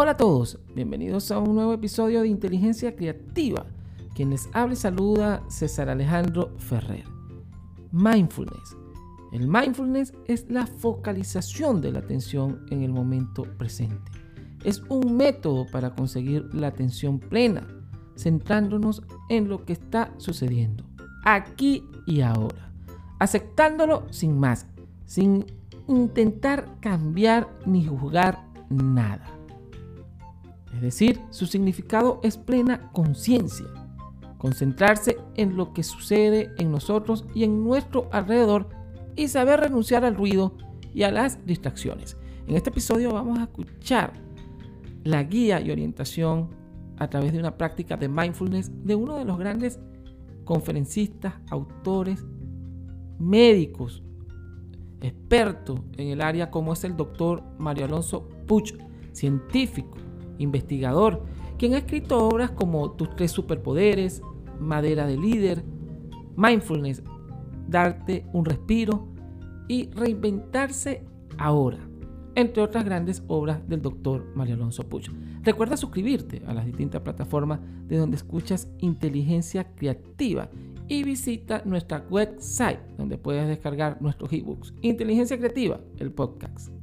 Hola a todos, bienvenidos a un nuevo episodio de Inteligencia Creativa. Quien les habla y saluda César Alejandro Ferrer. Mindfulness. El mindfulness es la focalización de la atención en el momento presente. Es un método para conseguir la atención plena, centrándonos en lo que está sucediendo, aquí y ahora, aceptándolo sin más, sin intentar cambiar ni juzgar nada. Es decir, su significado es plena conciencia, concentrarse en lo que sucede en nosotros y en nuestro alrededor y saber renunciar al ruido y a las distracciones. En este episodio vamos a escuchar la guía y orientación a través de una práctica de mindfulness de uno de los grandes conferencistas, autores, médicos, expertos en el área como es el doctor Mario Alonso Puch, científico, investigador, quien ha escrito obras como Tus tres superpoderes, Madera de líder, Mindfulness, Darte un respiro y Reinventarse ahora, entre otras grandes obras del doctor Mario Alonso Puch. Recuerda suscribirte a las distintas plataformas de donde escuchas inteligencia creativa y visita nuestra website donde puedes descargar nuestros ebooks. Inteligencia Creativa, el podcast.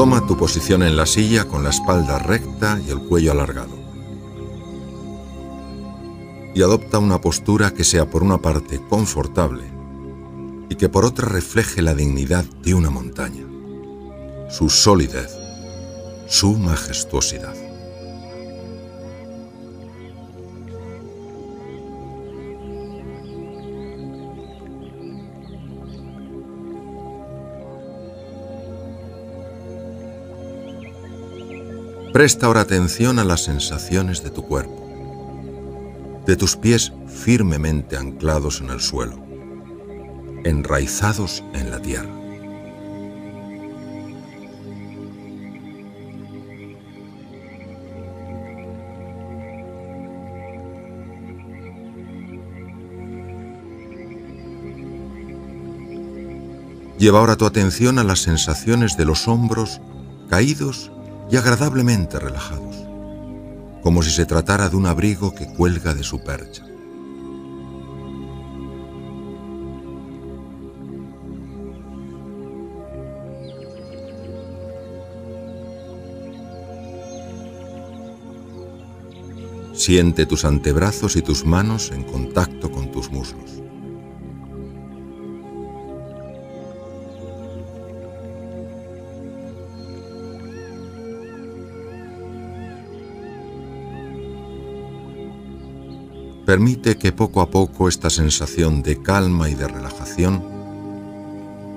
Toma tu posición en la silla con la espalda recta y el cuello alargado. Y adopta una postura que sea por una parte confortable y que por otra refleje la dignidad de una montaña, su solidez, su majestuosidad. Presta ahora atención a las sensaciones de tu cuerpo, de tus pies firmemente anclados en el suelo, enraizados en la tierra. Lleva ahora tu atención a las sensaciones de los hombros caídos y agradablemente relajados, como si se tratara de un abrigo que cuelga de su percha. Siente tus antebrazos y tus manos en contacto con tus muslos. Permite que poco a poco esta sensación de calma y de relajación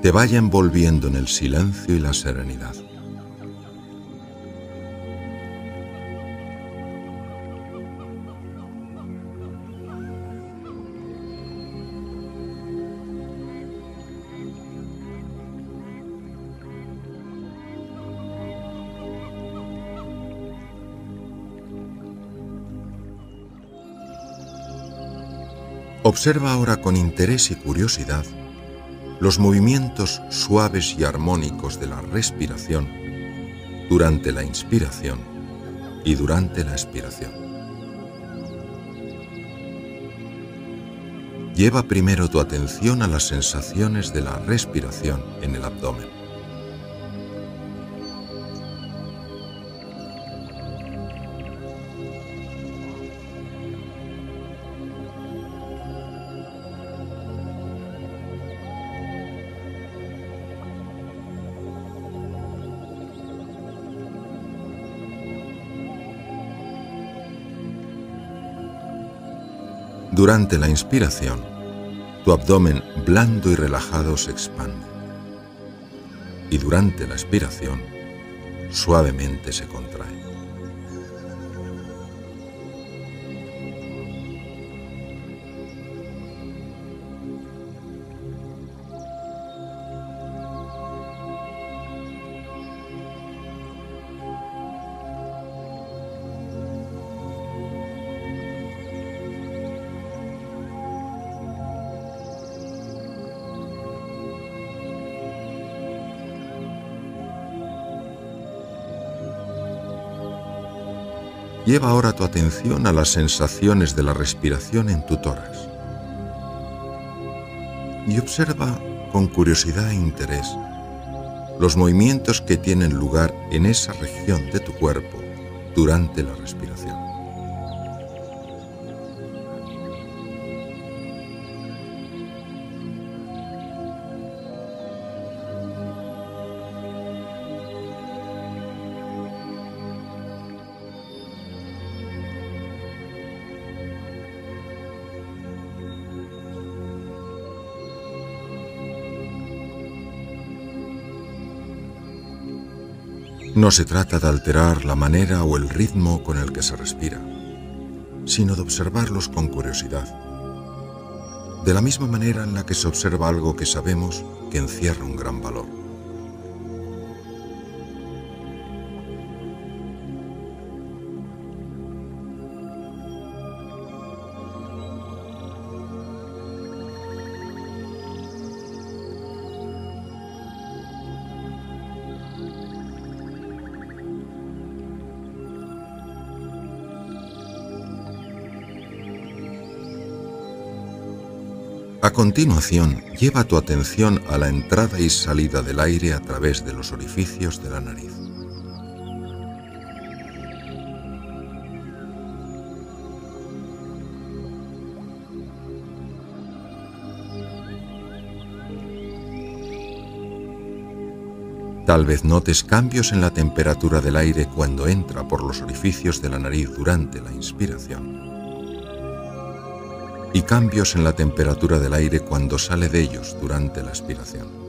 te vaya envolviendo en el silencio y la serenidad. Observa ahora con interés y curiosidad los movimientos suaves y armónicos de la respiración durante la inspiración y durante la expiración. Lleva primero tu atención a las sensaciones de la respiración en el abdomen. Durante la inspiración, tu abdomen blando y relajado se expande. Y durante la expiración, suavemente se contrae. Lleva ahora tu atención a las sensaciones de la respiración en tu tórax y observa con curiosidad e interés los movimientos que tienen lugar en esa región de tu cuerpo durante la respiración. No se trata de alterar la manera o el ritmo con el que se respira, sino de observarlos con curiosidad, de la misma manera en la que se observa algo que sabemos que encierra un gran valor. A continuación, lleva tu atención a la entrada y salida del aire a través de los orificios de la nariz. Tal vez notes cambios en la temperatura del aire cuando entra por los orificios de la nariz durante la inspiración cambios en la temperatura del aire cuando sale de ellos durante la aspiración.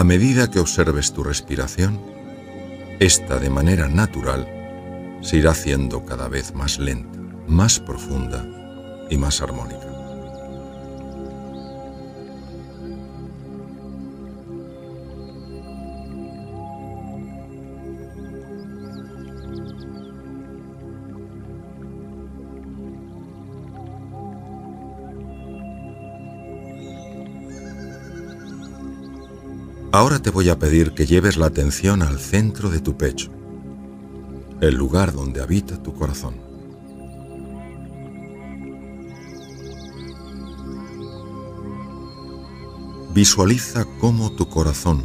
A medida que observes tu respiración, esta de manera natural se irá haciendo cada vez más lenta, más profunda y más armónica. Ahora te voy a pedir que lleves la atención al centro de tu pecho, el lugar donde habita tu corazón. Visualiza cómo tu corazón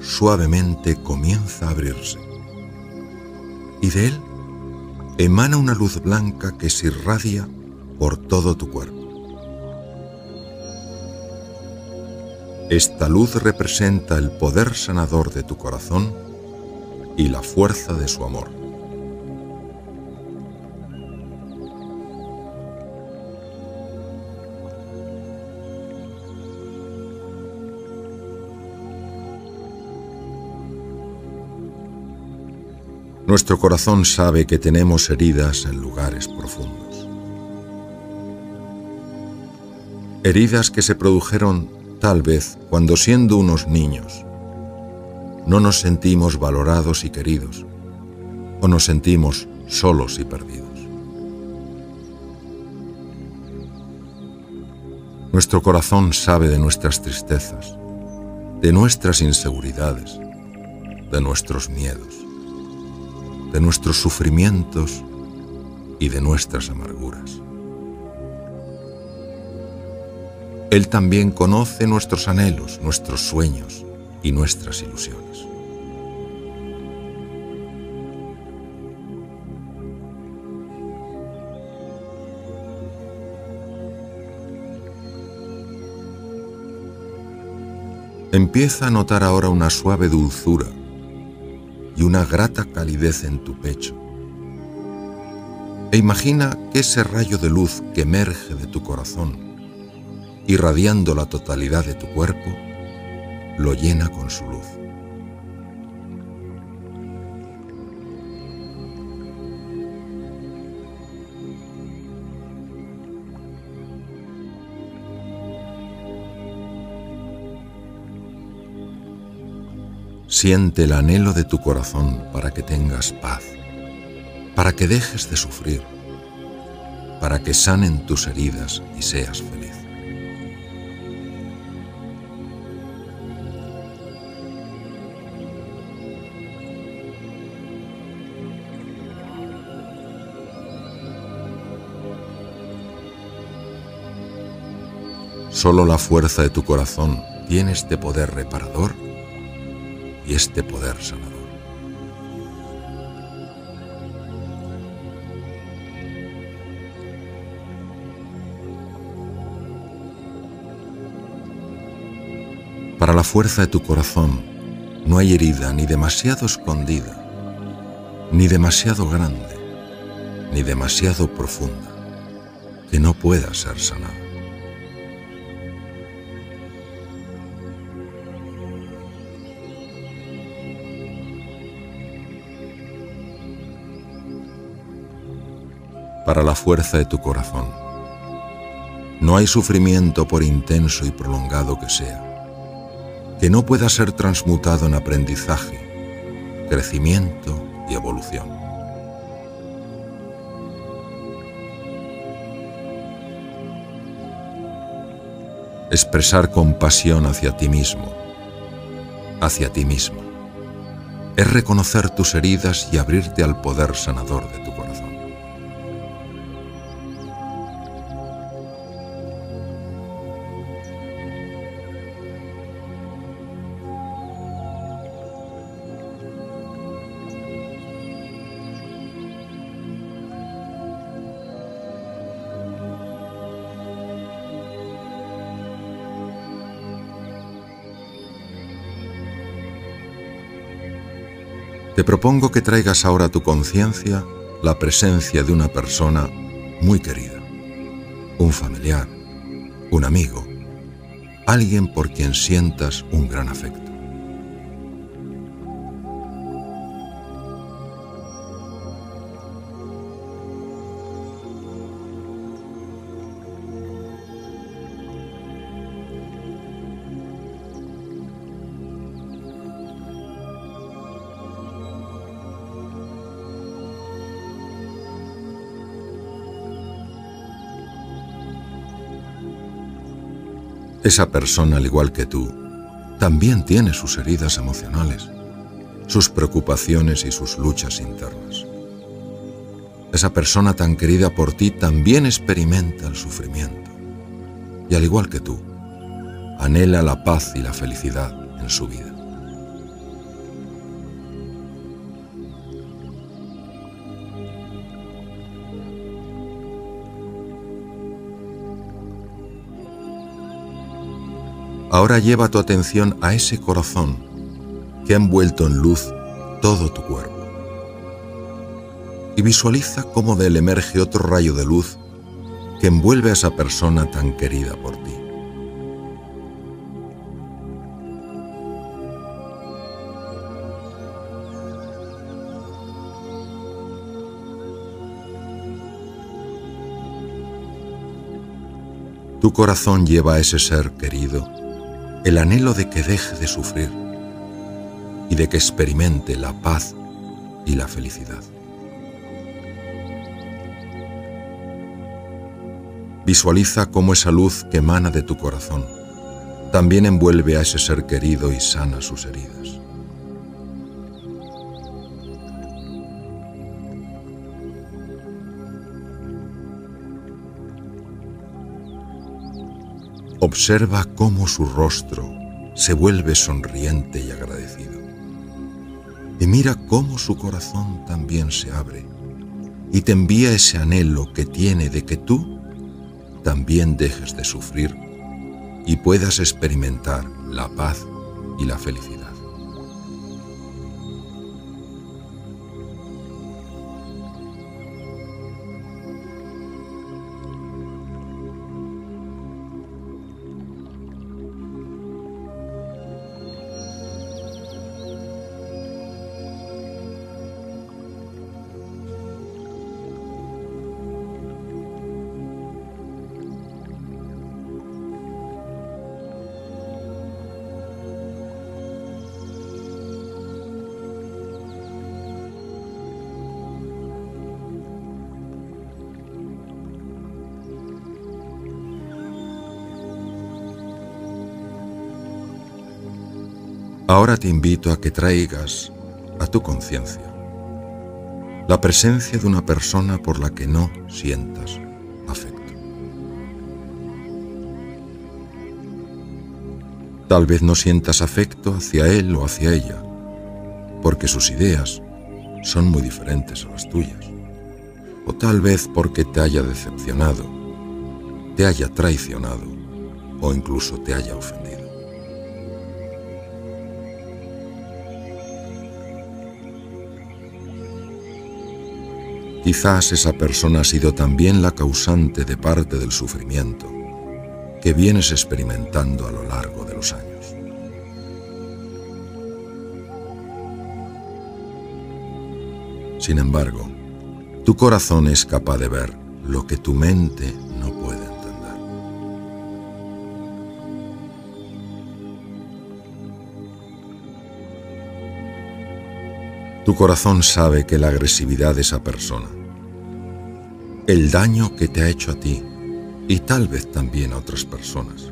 suavemente comienza a abrirse y de él emana una luz blanca que se irradia por todo tu cuerpo. Esta luz representa el poder sanador de tu corazón y la fuerza de su amor. Nuestro corazón sabe que tenemos heridas en lugares profundos. Heridas que se produjeron Tal vez cuando siendo unos niños no nos sentimos valorados y queridos o nos sentimos solos y perdidos. Nuestro corazón sabe de nuestras tristezas, de nuestras inseguridades, de nuestros miedos, de nuestros sufrimientos y de nuestras amarguras. Él también conoce nuestros anhelos, nuestros sueños y nuestras ilusiones. Empieza a notar ahora una suave dulzura y una grata calidez en tu pecho. E imagina que ese rayo de luz que emerge de tu corazón irradiando la totalidad de tu cuerpo, lo llena con su luz. Siente el anhelo de tu corazón para que tengas paz, para que dejes de sufrir, para que sanen tus heridas y seas feliz. Solo la fuerza de tu corazón tiene este poder reparador y este poder sanador. Para la fuerza de tu corazón no hay herida ni demasiado escondida, ni demasiado grande, ni demasiado profunda, que no pueda ser sanada. Para la fuerza de tu corazón. No hay sufrimiento por intenso y prolongado que sea, que no pueda ser transmutado en aprendizaje, crecimiento y evolución. Expresar compasión hacia ti mismo, hacia ti mismo, es reconocer tus heridas y abrirte al poder sanador de tu propongo que traigas ahora a tu conciencia la presencia de una persona muy querida, un familiar, un amigo, alguien por quien sientas un gran afecto. Esa persona, al igual que tú, también tiene sus heridas emocionales, sus preocupaciones y sus luchas internas. Esa persona tan querida por ti también experimenta el sufrimiento y, al igual que tú, anhela la paz y la felicidad en su vida. Ahora lleva tu atención a ese corazón que ha envuelto en luz todo tu cuerpo. Y visualiza cómo de él emerge otro rayo de luz que envuelve a esa persona tan querida por ti. Tu corazón lleva a ese ser querido el anhelo de que deje de sufrir y de que experimente la paz y la felicidad. Visualiza cómo esa luz que emana de tu corazón también envuelve a ese ser querido y sana sus heridas. Observa cómo su rostro se vuelve sonriente y agradecido. Y mira cómo su corazón también se abre y te envía ese anhelo que tiene de que tú también dejes de sufrir y puedas experimentar la paz y la felicidad. Te invito a que traigas a tu conciencia la presencia de una persona por la que no sientas afecto. Tal vez no sientas afecto hacia él o hacia ella, porque sus ideas son muy diferentes a las tuyas, o tal vez porque te haya decepcionado, te haya traicionado o incluso te haya ofendido. Quizás esa persona ha sido también la causante de parte del sufrimiento que vienes experimentando a lo largo de los años. Sin embargo, tu corazón es capaz de ver lo que tu mente Tu corazón sabe que la agresividad de esa persona el daño que te ha hecho a ti y tal vez también a otras personas.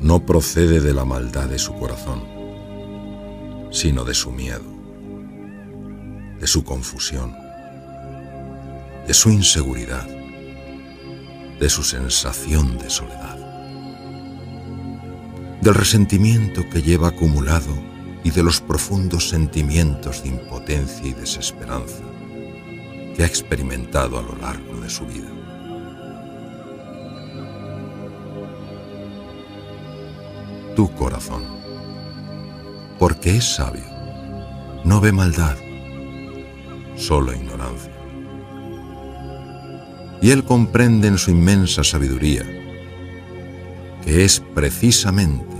No procede de la maldad de su corazón, sino de su miedo, de su confusión, de su inseguridad, de su sensación de soledad, del resentimiento que lleva acumulado y de los profundos sentimientos de impotencia y desesperanza que ha experimentado a lo largo de su vida. Tu corazón, porque es sabio, no ve maldad, solo ignorancia. Y él comprende en su inmensa sabiduría que es precisamente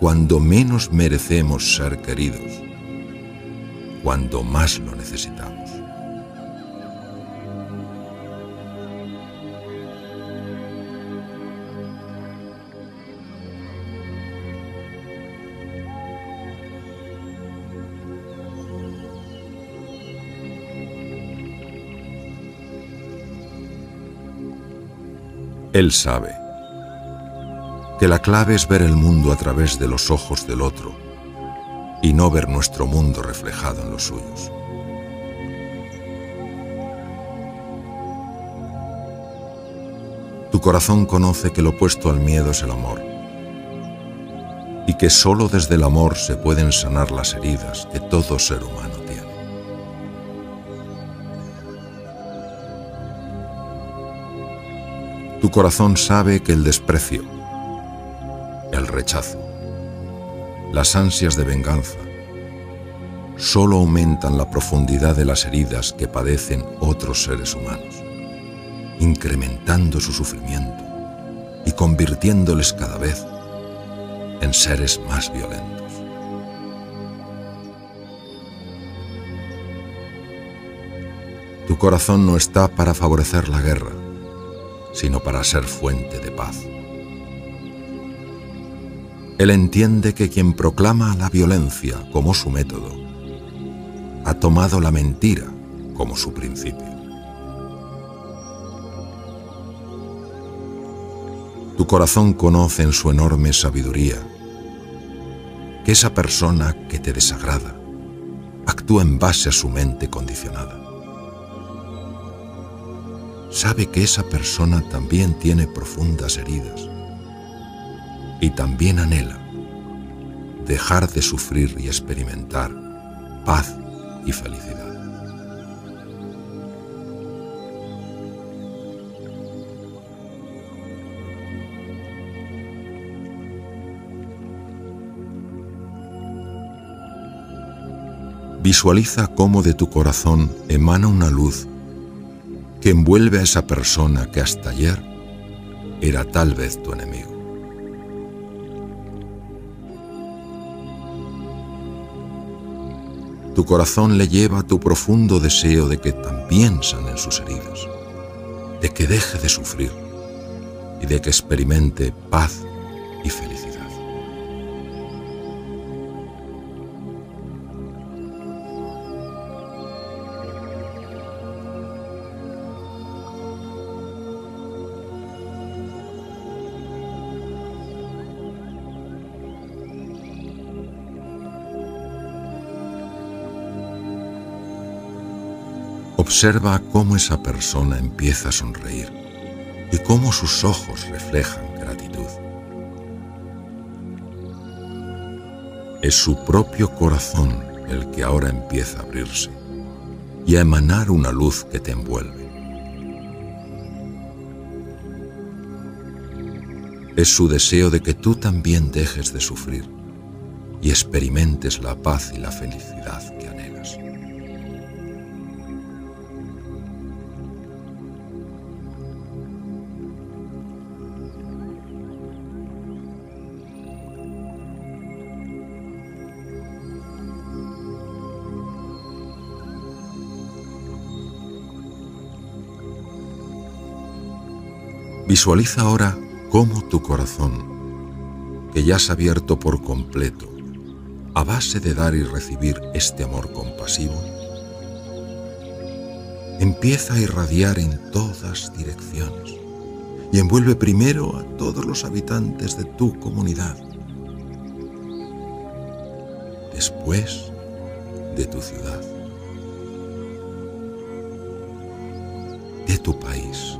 cuando menos merecemos ser queridos, cuando más lo necesitamos. Él sabe que la clave es ver el mundo a través de los ojos del otro y no ver nuestro mundo reflejado en los suyos. Tu corazón conoce que lo opuesto al miedo es el amor y que sólo desde el amor se pueden sanar las heridas que todo ser humano Tu corazón sabe que el desprecio, las ansias de venganza, solo aumentan la profundidad de las heridas que padecen otros seres humanos, incrementando su sufrimiento y convirtiéndoles cada vez en seres más violentos. Tu corazón no está para favorecer la guerra, sino para ser fuente de paz. Él entiende que quien proclama la violencia como su método, ha tomado la mentira como su principio. Tu corazón conoce en su enorme sabiduría que esa persona que te desagrada actúa en base a su mente condicionada sabe que esa persona también tiene profundas heridas y también anhela dejar de sufrir y experimentar paz y felicidad. Visualiza cómo de tu corazón emana una luz que envuelve a esa persona que hasta ayer era tal vez tu enemigo. Tu corazón le lleva tu profundo deseo de que también sanen sus heridas, de que deje de sufrir y de que experimente paz y felicidad. Observa cómo esa persona empieza a sonreír y cómo sus ojos reflejan gratitud. Es su propio corazón el que ahora empieza a abrirse y a emanar una luz que te envuelve. Es su deseo de que tú también dejes de sufrir y experimentes la paz y la felicidad Visualiza ahora cómo tu corazón, que ya se ha abierto por completo, a base de dar y recibir este amor compasivo, empieza a irradiar en todas direcciones y envuelve primero a todos los habitantes de tu comunidad, después de tu ciudad, de tu país,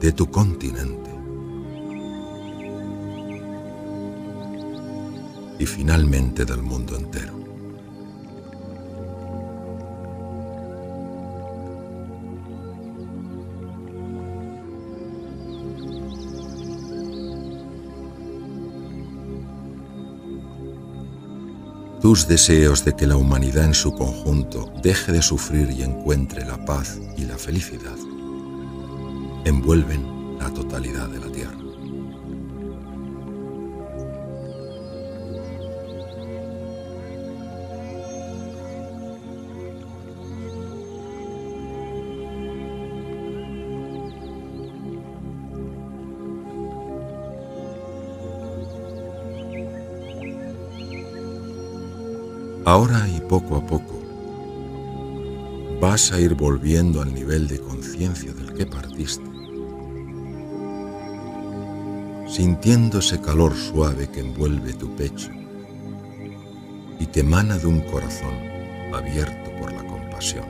de tu continente y finalmente del mundo entero. Tus deseos de que la humanidad en su conjunto deje de sufrir y encuentre la paz y la felicidad envuelven la totalidad de la Tierra. Ahora y poco a poco vas a ir volviendo al nivel de conciencia del que partiste, sintiendo ese calor suave que envuelve tu pecho y que emana de un corazón abierto por la compasión.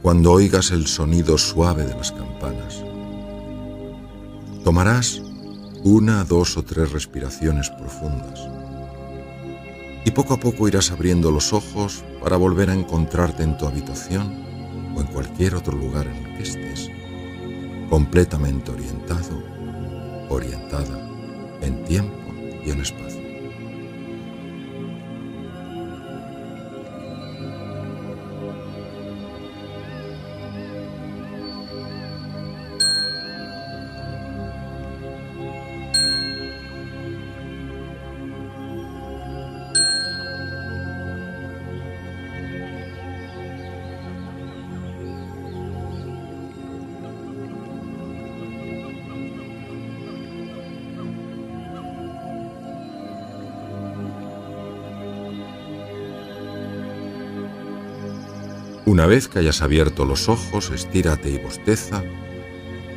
Cuando oigas el sonido suave de las campanas, Tomarás una, dos o tres respiraciones profundas y poco a poco irás abriendo los ojos para volver a encontrarte en tu habitación o en cualquier otro lugar en el que estés, completamente orientado, orientada en tiempo y en espacio. Una vez que hayas abierto los ojos, estírate y bosteza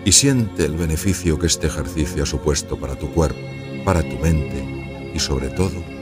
y siente el beneficio que este ejercicio ha supuesto para tu cuerpo, para tu mente y sobre todo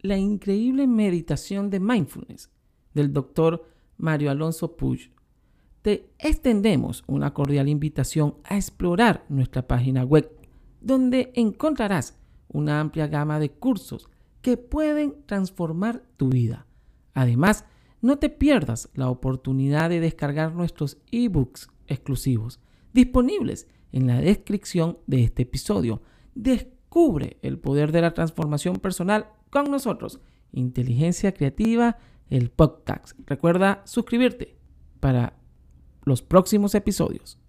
la increíble meditación de mindfulness del doctor Mario Alonso Puig, te extendemos una cordial invitación a explorar nuestra página web, donde encontrarás una amplia gama de cursos que pueden transformar tu vida. Además, no te pierdas la oportunidad de descargar nuestros ebooks exclusivos, disponibles en la descripción de este episodio. Descubre el poder de la transformación personal con nosotros. Inteligencia Creativa, el podcast. Recuerda suscribirte para los próximos episodios.